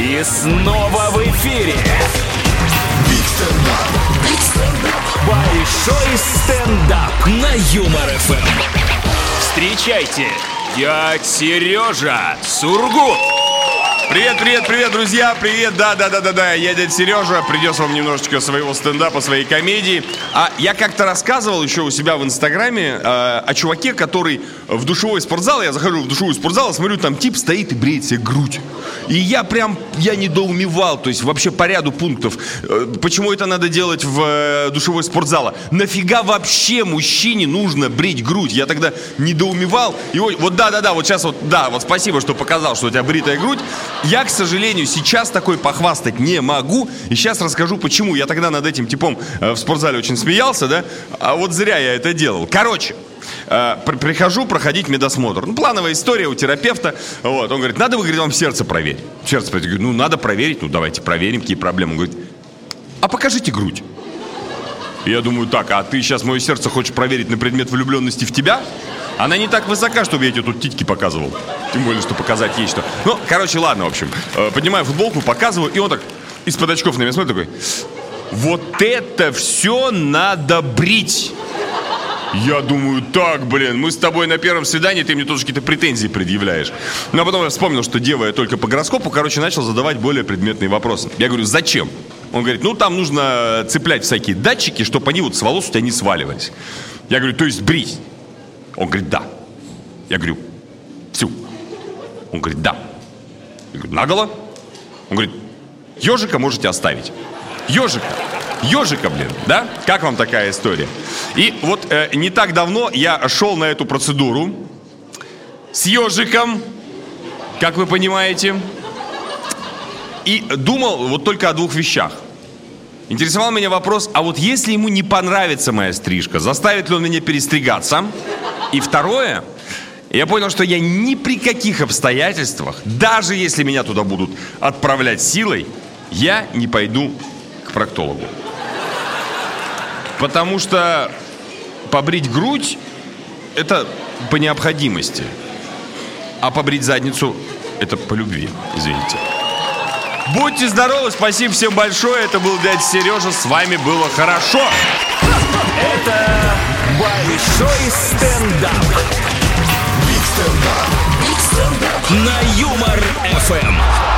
И снова в эфире. Большой стендап на Юмор ФМ. Встречайте, дядь Сережа Сургут. Привет, привет, привет, друзья, привет, да, да, да, да, да, я дядя Сережа, придет вам немножечко своего стендапа, своей комедии. А я как-то рассказывал еще у себя в Инстаграме э, о чуваке, который в душевой спортзал, я захожу в душевой спортзал, смотрю, там тип стоит и бреет себе грудь. И я прям, я недоумевал, то есть вообще по ряду пунктов, э, почему это надо делать в э, душевой спортзала. Нафига вообще мужчине нужно брить грудь? Я тогда недоумевал. И вот, вот да, да, да, вот сейчас вот, да, вот спасибо, что показал, что у тебя бритая грудь. Я, к сожалению, сейчас такой похвастать не могу. И сейчас расскажу, почему. Я тогда над этим типом э, в спортзале очень смеялся, да? А вот зря я это делал. Короче, э, при- прихожу проходить медосмотр. Ну, плановая история у терапевта. Вот, он говорит, надо, вы, говорит, вам сердце проверить. Сердце проверить. Я говорю, ну, надо проверить. Ну, давайте проверим, какие проблемы. Он говорит, а покажите грудь. Я думаю, так, а ты сейчас мое сердце хочешь проверить на предмет влюбленности в тебя? Она не так высока, чтобы я тебе тут титьки показывал. Тем более, что показать есть что. Ну, короче, ладно, в общем. Э, Поднимаю футболку, показываю, и он так из-под очков на меня смотрит такой. Вот это все надо брить. Я думаю, так, блин, мы с тобой на первом свидании, ты мне тоже какие-то претензии предъявляешь. Ну, а потом я вспомнил, что дева я только по гороскопу, короче, начал задавать более предметные вопросы. Я говорю, зачем? Он говорит, ну, там нужно цеплять всякие датчики, чтобы они вот с волос у тебя не сваливались. Я говорю, то есть брить? Он говорит, да. Я говорю, всю. Он говорит, да. Я говорю, наголо? Он говорит, ежика можете оставить. Ежика. Ежика, блин, да? Как вам такая история? И вот э, не так давно я шел на эту процедуру с ежиком, как вы понимаете, и думал вот только о двух вещах. Интересовал меня вопрос, а вот если ему не понравится моя стрижка, заставит ли он меня перестригаться? И второе, я понял, что я ни при каких обстоятельствах, даже если меня туда будут отправлять силой, я не пойду к проктологу. Потому что побрить грудь – это по необходимости. А побрить задницу – это по любви, извините. Будьте здоровы, спасибо всем большое. Это был дядя Сережа. С вами было хорошо. Это большой стендап. На Юмор ФМ.